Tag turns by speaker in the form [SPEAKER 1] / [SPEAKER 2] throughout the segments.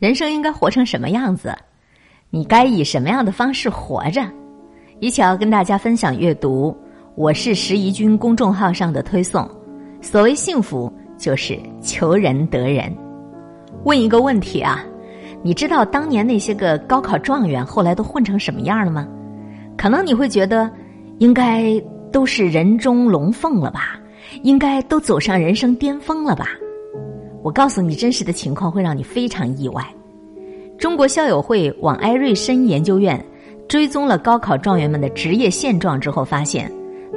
[SPEAKER 1] 人生应该活成什么样子？你该以什么样的方式活着？一起要跟大家分享阅读。我是石怡君公众号上的推送。所谓幸福，就是求人得人。问一个问题啊，你知道当年那些个高考状元后来都混成什么样了吗？可能你会觉得，应该都是人中龙凤了吧？应该都走上人生巅峰了吧？我告诉你，真实的情况会让你非常意外。中国校友会往埃瑞申研究院追踪了高考状元们的职业现状之后，发现，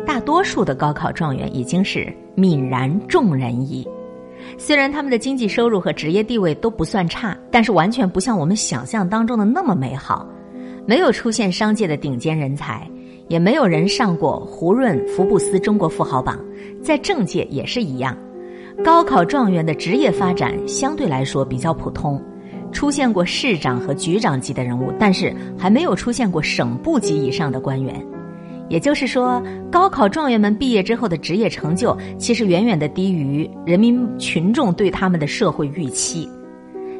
[SPEAKER 1] 大多数的高考状元已经是泯然众人矣。虽然他们的经济收入和职业地位都不算差，但是完全不像我们想象当中的那么美好。没有出现商界的顶尖人才，也没有人上过胡润、福布斯中国富豪榜，在政界也是一样。高考状元的职业发展相对来说比较普通，出现过市长和局长级的人物，但是还没有出现过省部级以上的官员。也就是说，高考状元们毕业之后的职业成就，其实远远的低于人民群众对他们的社会预期。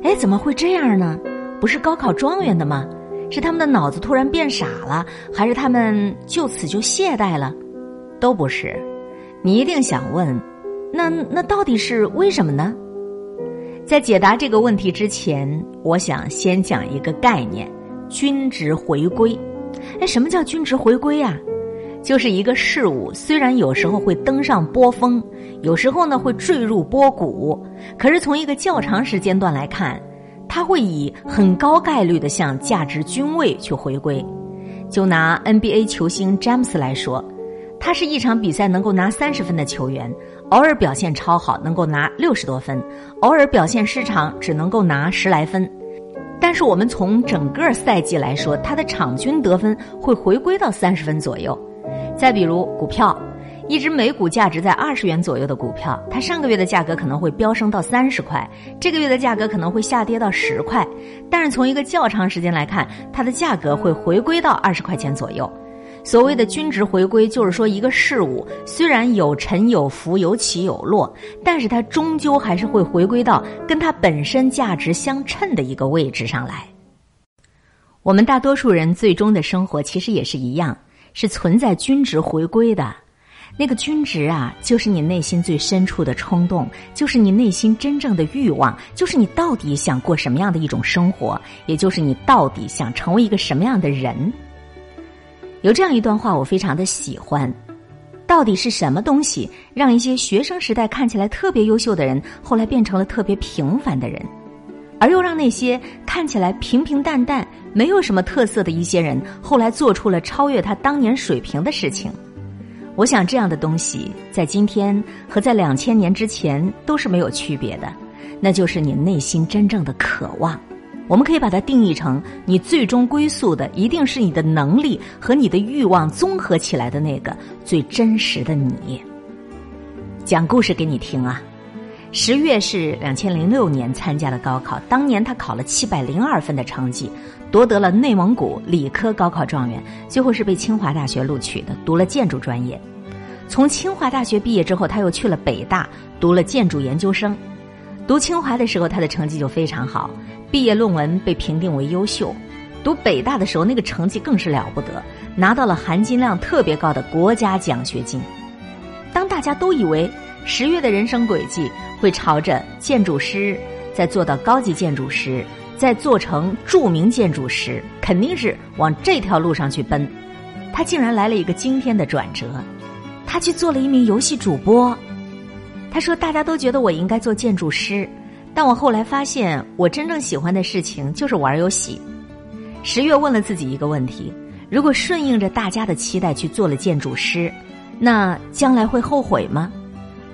[SPEAKER 1] 哎，怎么会这样呢？不是高考状元的吗？是他们的脑子突然变傻了，还是他们就此就懈怠了？都不是。你一定想问。那那到底是为什么呢？在解答这个问题之前，我想先讲一个概念：均值回归。哎，什么叫均值回归呀？就是一个事物虽然有时候会登上波峰，有时候呢会坠入波谷，可是从一个较长时间段来看，它会以很高概率的向价值均位去回归。就拿 NBA 球星詹姆斯来说。他是一场比赛能够拿三十分的球员，偶尔表现超好，能够拿六十多分；偶尔表现失常，只能够拿十来分。但是我们从整个赛季来说，他的场均得分会回归到三十分左右。再比如股票，一只每股价值在二十元左右的股票，它上个月的价格可能会飙升到三十块，这个月的价格可能会下跌到十块，但是从一个较长时间来看，它的价格会回归到二十块钱左右。所谓的均值回归，就是说一个事物虽然有沉有浮、有起有落，但是它终究还是会回归到跟它本身价值相称的一个位置上来。我们大多数人最终的生活其实也是一样，是存在均值回归的。那个均值啊，就是你内心最深处的冲动，就是你内心真正的欲望，就是你到底想过什么样的一种生活，也就是你到底想成为一个什么样的人。有这样一段话，我非常的喜欢。到底是什么东西让一些学生时代看起来特别优秀的人，后来变成了特别平凡的人，而又让那些看起来平平淡淡、没有什么特色的一些人，后来做出了超越他当年水平的事情？我想，这样的东西在今天和在两千年之前都是没有区别的，那就是你内心真正的渴望。我们可以把它定义成，你最终归宿的一定是你的能力和你的欲望综合起来的那个最真实的你。讲故事给你听啊！十月是两千零六年参加的高考，当年他考了七百零二分的成绩，夺得了内蒙古理科高考状元，最后是被清华大学录取的，读了建筑专业。从清华大学毕业之后，他又去了北大读了建筑研究生。读清华的时候，他的成绩就非常好。毕业论文被评定为优秀，读北大的时候那个成绩更是了不得，拿到了含金量特别高的国家奖学金。当大家都以为十月的人生轨迹会朝着建筑师，再做到高级建筑师，再做成著名建筑师，肯定是往这条路上去奔，他竟然来了一个惊天的转折，他去做了一名游戏主播。他说：“大家都觉得我应该做建筑师。”但我后来发现，我真正喜欢的事情就是玩游戏。十月问了自己一个问题：如果顺应着大家的期待去做了建筑师，那将来会后悔吗？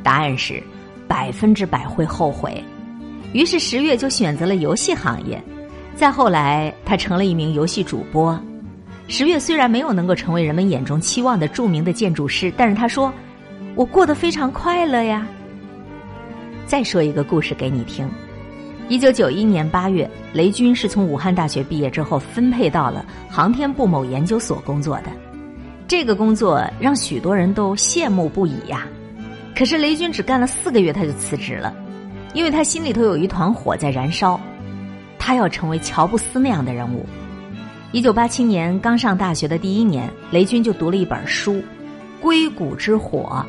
[SPEAKER 1] 答案是百分之百会后悔。于是十月就选择了游戏行业。再后来，他成了一名游戏主播。十月虽然没有能够成为人们眼中期望的著名的建筑师，但是他说：“我过得非常快乐呀。”再说一个故事给你听。一九九一年八月，雷军是从武汉大学毕业之后分配到了航天部某研究所工作的。这个工作让许多人都羡慕不已呀。可是雷军只干了四个月他就辞职了，因为他心里头有一团火在燃烧。他要成为乔布斯那样的人物。一九八七年刚上大学的第一年，雷军就读了一本书《硅谷之火》，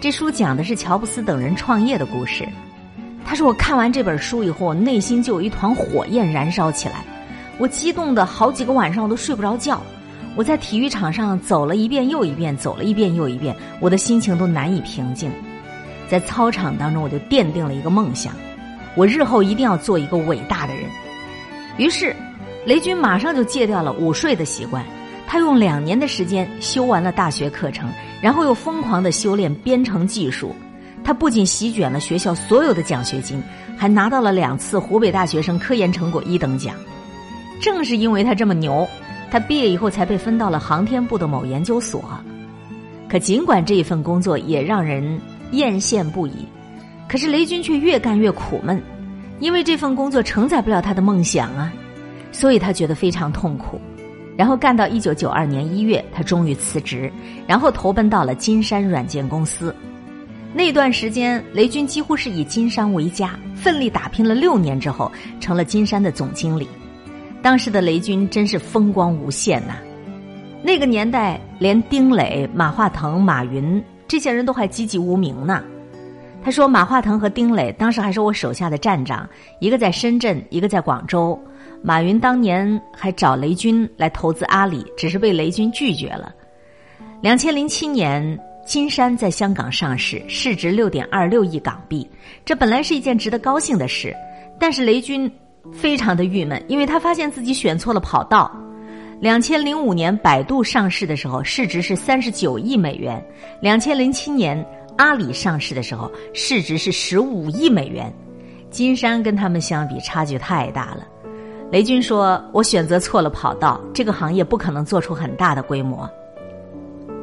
[SPEAKER 1] 这书讲的是乔布斯等人创业的故事。他说：“我看完这本书以后，我内心就有一团火焰燃烧起来，我激动的好几个晚上我都睡不着觉。我在体育场上走了一遍又一遍，走了一遍又一遍，我的心情都难以平静。在操场当中，我就奠定了一个梦想：我日后一定要做一个伟大的人。于是，雷军马上就戒掉了午睡的习惯。他用两年的时间修完了大学课程，然后又疯狂的修炼编程技术。”他不仅席卷了学校所有的奖学金，还拿到了两次湖北大学生科研成果一等奖。正是因为他这么牛，他毕业以后才被分到了航天部的某研究所。可尽管这一份工作也让人艳羡不已，可是雷军却越干越苦闷，因为这份工作承载不了他的梦想啊，所以他觉得非常痛苦。然后干到一九九二年一月，他终于辞职，然后投奔到了金山软件公司。那段时间，雷军几乎是以金山为家，奋力打拼了六年之后，成了金山的总经理。当时的雷军真是风光无限呐！那个年代，连丁磊、马化腾、马云这些人都还籍籍无名呢。他说：“马化腾和丁磊当时还是我手下的站长，一个在深圳，一个在广州。马云当年还找雷军来投资阿里，只是被雷军拒绝了。”两千零七年。金山在香港上市，市值六点二六亿港币。这本来是一件值得高兴的事，但是雷军非常的郁闷，因为他发现自己选错了跑道。两千零五年百度上市的时候，市值是三十九亿美元；两千零七年阿里上市的时候，市值是十五亿美元。金山跟他们相比，差距太大了。雷军说：“我选择错了跑道，这个行业不可能做出很大的规模。”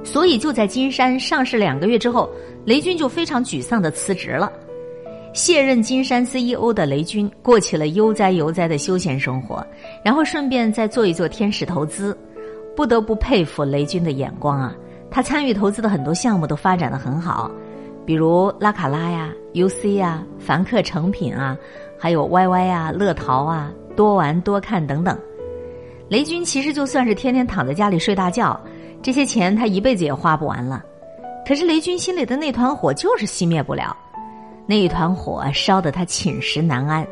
[SPEAKER 1] 所以就在金山上市两个月之后，雷军就非常沮丧的辞职了。卸任金山 CEO 的雷军过起了悠哉悠哉的休闲生活，然后顺便再做一做天使投资。不得不佩服雷军的眼光啊！他参与投资的很多项目都发展的很好，比如拉卡拉呀、UC 呀、凡客诚品啊，还有 YY 啊、乐淘啊、多玩多看等等。雷军其实就算是天天躺在家里睡大觉。这些钱他一辈子也花不完了，可是雷军心里的那团火就是熄灭不了，那一团火烧得他寝食难安。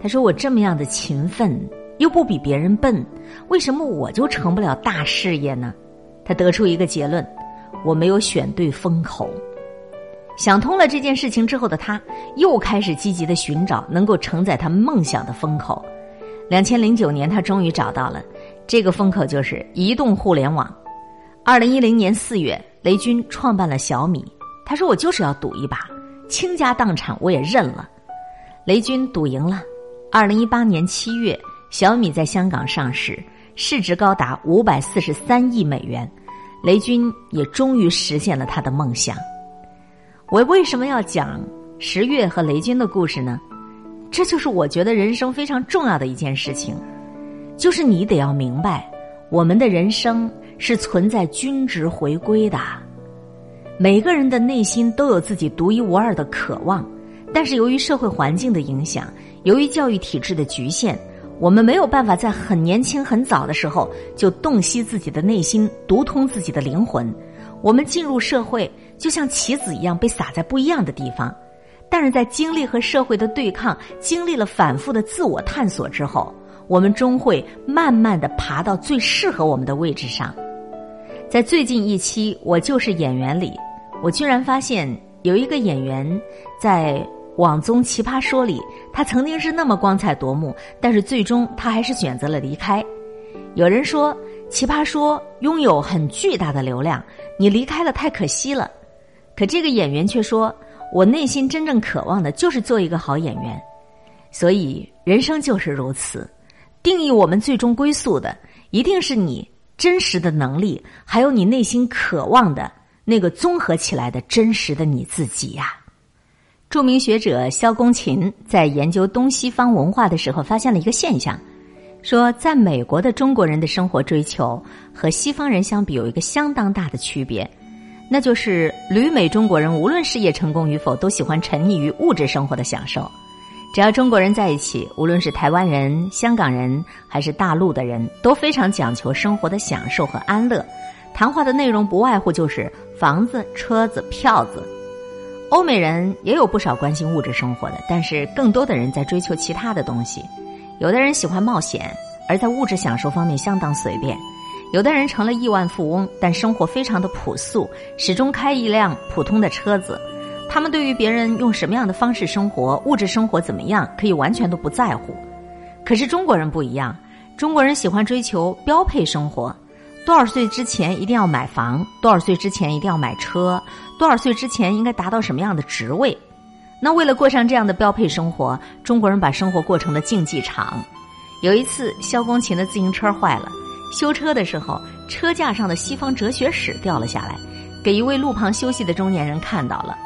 [SPEAKER 1] 他说：“我这么样的勤奋，又不比别人笨，为什么我就成不了大事业呢？”他得出一个结论：我没有选对风口。想通了这件事情之后的他，又开始积极的寻找能够承载他梦想的风口。两千零九年，他终于找到了这个风口，就是移动互联网。二零一零年四月，雷军创办了小米。他说：“我就是要赌一把，倾家荡产我也认了。”雷军赌赢了。二零一八年七月，小米在香港上市，市值高达五百四十三亿美元。雷军也终于实现了他的梦想。我为什么要讲十月和雷军的故事呢？这就是我觉得人生非常重要的一件事情，就是你得要明白，我们的人生。是存在均值回归的。每个人的内心都有自己独一无二的渴望，但是由于社会环境的影响，由于教育体制的局限，我们没有办法在很年轻、很早的时候就洞悉自己的内心，读通自己的灵魂。我们进入社会，就像棋子一样被撒在不一样的地方，但是在经历和社会的对抗，经历了反复的自我探索之后，我们终会慢慢的爬到最适合我们的位置上。在最近一期《我就是演员》里，我居然发现有一个演员在网综《奇葩说》里，他曾经是那么光彩夺目，但是最终他还是选择了离开。有人说，《奇葩说》拥有很巨大的流量，你离开了太可惜了。可这个演员却说：“我内心真正渴望的就是做一个好演员。”所以人生就是如此，定义我们最终归宿的，一定是你。真实的能力，还有你内心渴望的那个综合起来的真实的你自己呀。著名学者萧公琴在研究东西方文化的时候，发现了一个现象，说在美国的中国人的生活追求和西方人相比有一个相当大的区别，那就是旅美中国人无论事业成功与否，都喜欢沉溺于物质生活的享受。只要中国人在一起，无论是台湾人、香港人还是大陆的人，都非常讲求生活的享受和安乐。谈话的内容不外乎就是房子、车子、票子。欧美人也有不少关心物质生活的，但是更多的人在追求其他的东西。有的人喜欢冒险，而在物质享受方面相当随便；有的人成了亿万富翁，但生活非常的朴素，始终开一辆普通的车子。他们对于别人用什么样的方式生活、物质生活怎么样，可以完全都不在乎。可是中国人不一样，中国人喜欢追求标配生活。多少岁之前一定要买房？多少岁之前一定要买车？多少岁之前应该达到什么样的职位？那为了过上这样的标配生活，中国人把生活过成了竞技场。有一次，萧公琴的自行车坏了，修车的时候，车架上的西方哲学史掉了下来，给一位路旁休息的中年人看到了。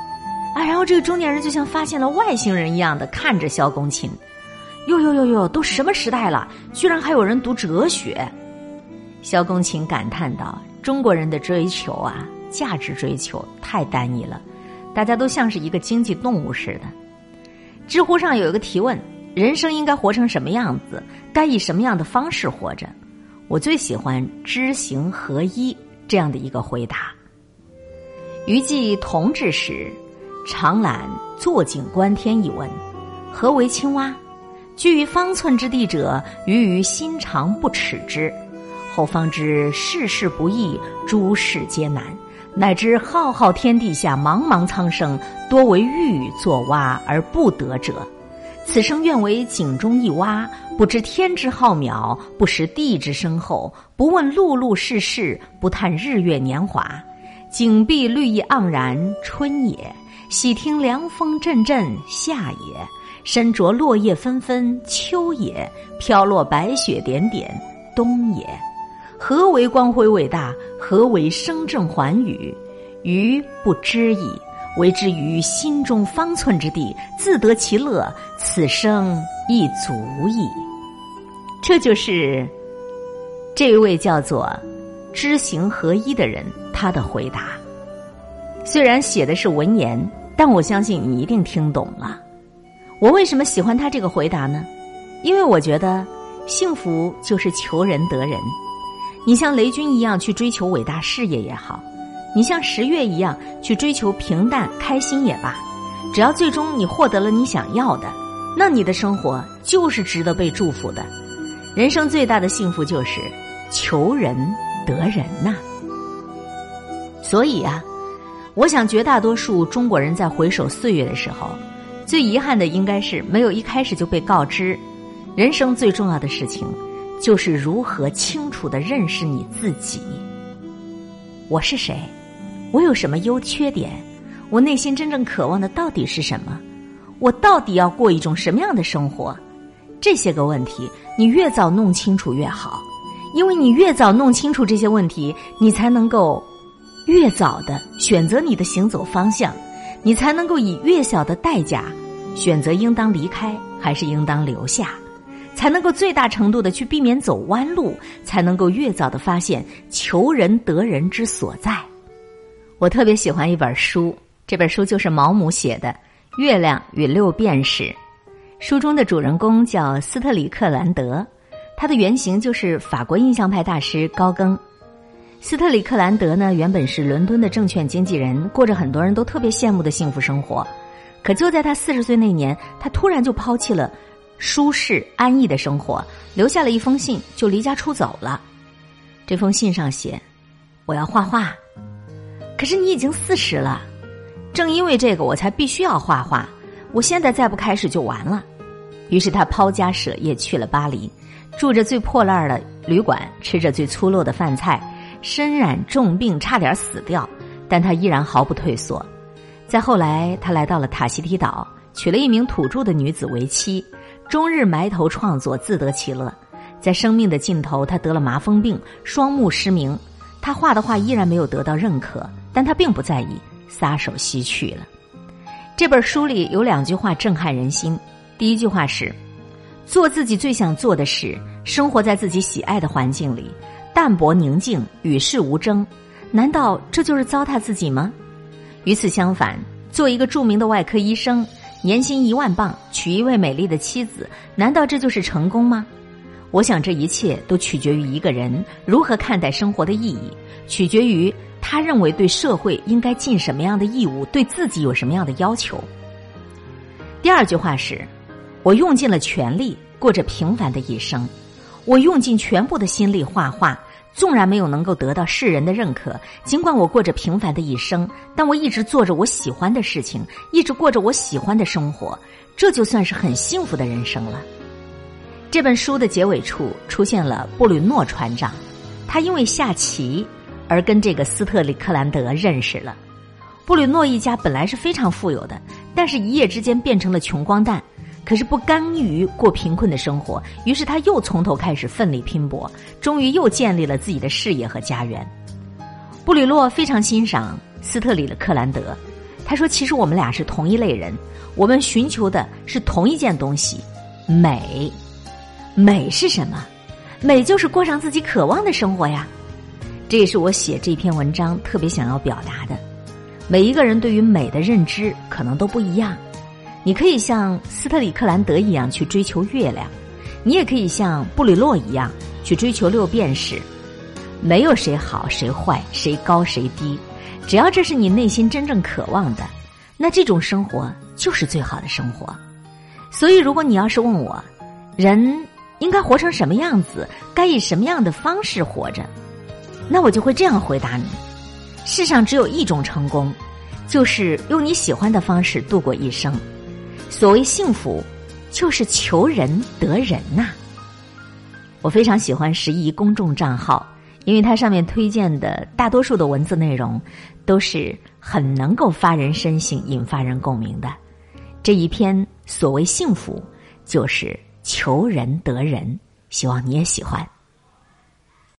[SPEAKER 1] 啊，然后这个中年人就像发现了外星人一样的看着萧公琴，哟哟哟哟，都什么时代了，居然还有人读哲学？萧公琴感叹道：“中国人的追求啊，价值追求太单一了，大家都像是一个经济动物似的。”知乎上有一个提问：“人生应该活成什么样子？该以什么样的方式活着？”我最喜欢“知行合一”这样的一个回答。余记同治时，常览《坐井观天》一文：“何为青蛙？居于方寸之地者，鱼于心肠不耻之。”后方知世事不易，诸事艰难，乃知浩浩天地下，茫茫苍生，多为欲作蛙而不得者。此生愿为井中一蛙，不知天之浩渺，不识地之深厚，不问碌碌世事，不叹日月年华。井壁绿意盎然，春也；喜听凉风阵阵，夏也；身着落叶纷纷，秋也；飘落白雪点点，冬也。何为光辉伟大？何为声震寰宇？余不知矣。为之于心中方寸之地，自得其乐，此生亦足矣。这就是这位叫做“知行合一”的人他的回答。虽然写的是文言，但我相信你一定听懂了。我为什么喜欢他这个回答呢？因为我觉得幸福就是求人得人。你像雷军一样去追求伟大事业也好，你像十月一样去追求平淡开心也罢，只要最终你获得了你想要的，那你的生活就是值得被祝福的。人生最大的幸福就是求人得人呐。所以啊，我想绝大多数中国人在回首岁月的时候，最遗憾的应该是没有一开始就被告知，人生最重要的事情。就是如何清楚的认识你自己。我是谁？我有什么优缺点？我内心真正渴望的到底是什么？我到底要过一种什么样的生活？这些个问题，你越早弄清楚越好，因为你越早弄清楚这些问题，你才能够越早的选择你的行走方向，你才能够以越小的代价选择应当离开还是应当留下。才能够最大程度的去避免走弯路，才能够越早的发现求人得人之所在。我特别喜欢一本书，这本书就是毛姆写的《月亮与六便士》。书中的主人公叫斯特里克兰德，他的原型就是法国印象派大师高更。斯特里克兰德呢，原本是伦敦的证券经纪人，过着很多人都特别羡慕的幸福生活。可就在他四十岁那年，他突然就抛弃了。舒适安逸的生活，留下了一封信，就离家出走了。这封信上写：“我要画画。”可是你已经四十了，正因为这个，我才必须要画画。我现在再不开始就完了。于是他抛家舍业去了巴黎，住着最破烂的旅馆，吃着最粗陋的饭菜，身染重病，差点死掉，但他依然毫不退缩。再后来，他来到了塔希提岛，娶了一名土著的女子为妻。终日埋头创作，自得其乐。在生命的尽头，他得了麻风病，双目失明。他画的画依然没有得到认可，但他并不在意，撒手西去了。这本书里有两句话震撼人心。第一句话是：“做自己最想做的事，生活在自己喜爱的环境里，淡泊宁静，与世无争。难道这就是糟蹋自己吗？”与此相反，做一个著名的外科医生。年薪一万镑，娶一位美丽的妻子，难道这就是成功吗？我想这一切都取决于一个人如何看待生活的意义，取决于他认为对社会应该尽什么样的义务，对自己有什么样的要求。第二句话是：我用尽了全力，过着平凡的一生。我用尽全部的心力画画，纵然没有能够得到世人的认可，尽管我过着平凡的一生，但我一直做着我喜欢的事情，一直过着我喜欢的生活，这就算是很幸福的人生了。这本书的结尾处出现了布吕诺船长，他因为下棋而跟这个斯特里克兰德认识了。布吕诺一家本来是非常富有的，但是一夜之间变成了穷光蛋。可是不甘于过贫困的生活，于是他又从头开始奋力拼搏，终于又建立了自己的事业和家园。布吕诺非常欣赏斯特里的克兰德，他说：“其实我们俩是同一类人，我们寻求的是同一件东西——美。美是什么？美就是过上自己渴望的生活呀。这也是我写这篇文章特别想要表达的。每一个人对于美的认知可能都不一样。”你可以像斯特里克兰德一样去追求月亮，你也可以像布里洛一样去追求六便士。没有谁好谁坏，谁高谁低，只要这是你内心真正渴望的，那这种生活就是最好的生活。所以，如果你要是问我，人应该活成什么样子，该以什么样的方式活着，那我就会这样回答你：世上只有一种成功，就是用你喜欢的方式度过一生。所谓幸福，就是求人得人呐。我非常喜欢十一公众账号，因为它上面推荐的大多数的文字内容，都是很能够发人深省、引发人共鸣的。这一篇所谓幸福，就是求人得人，希望你也喜欢。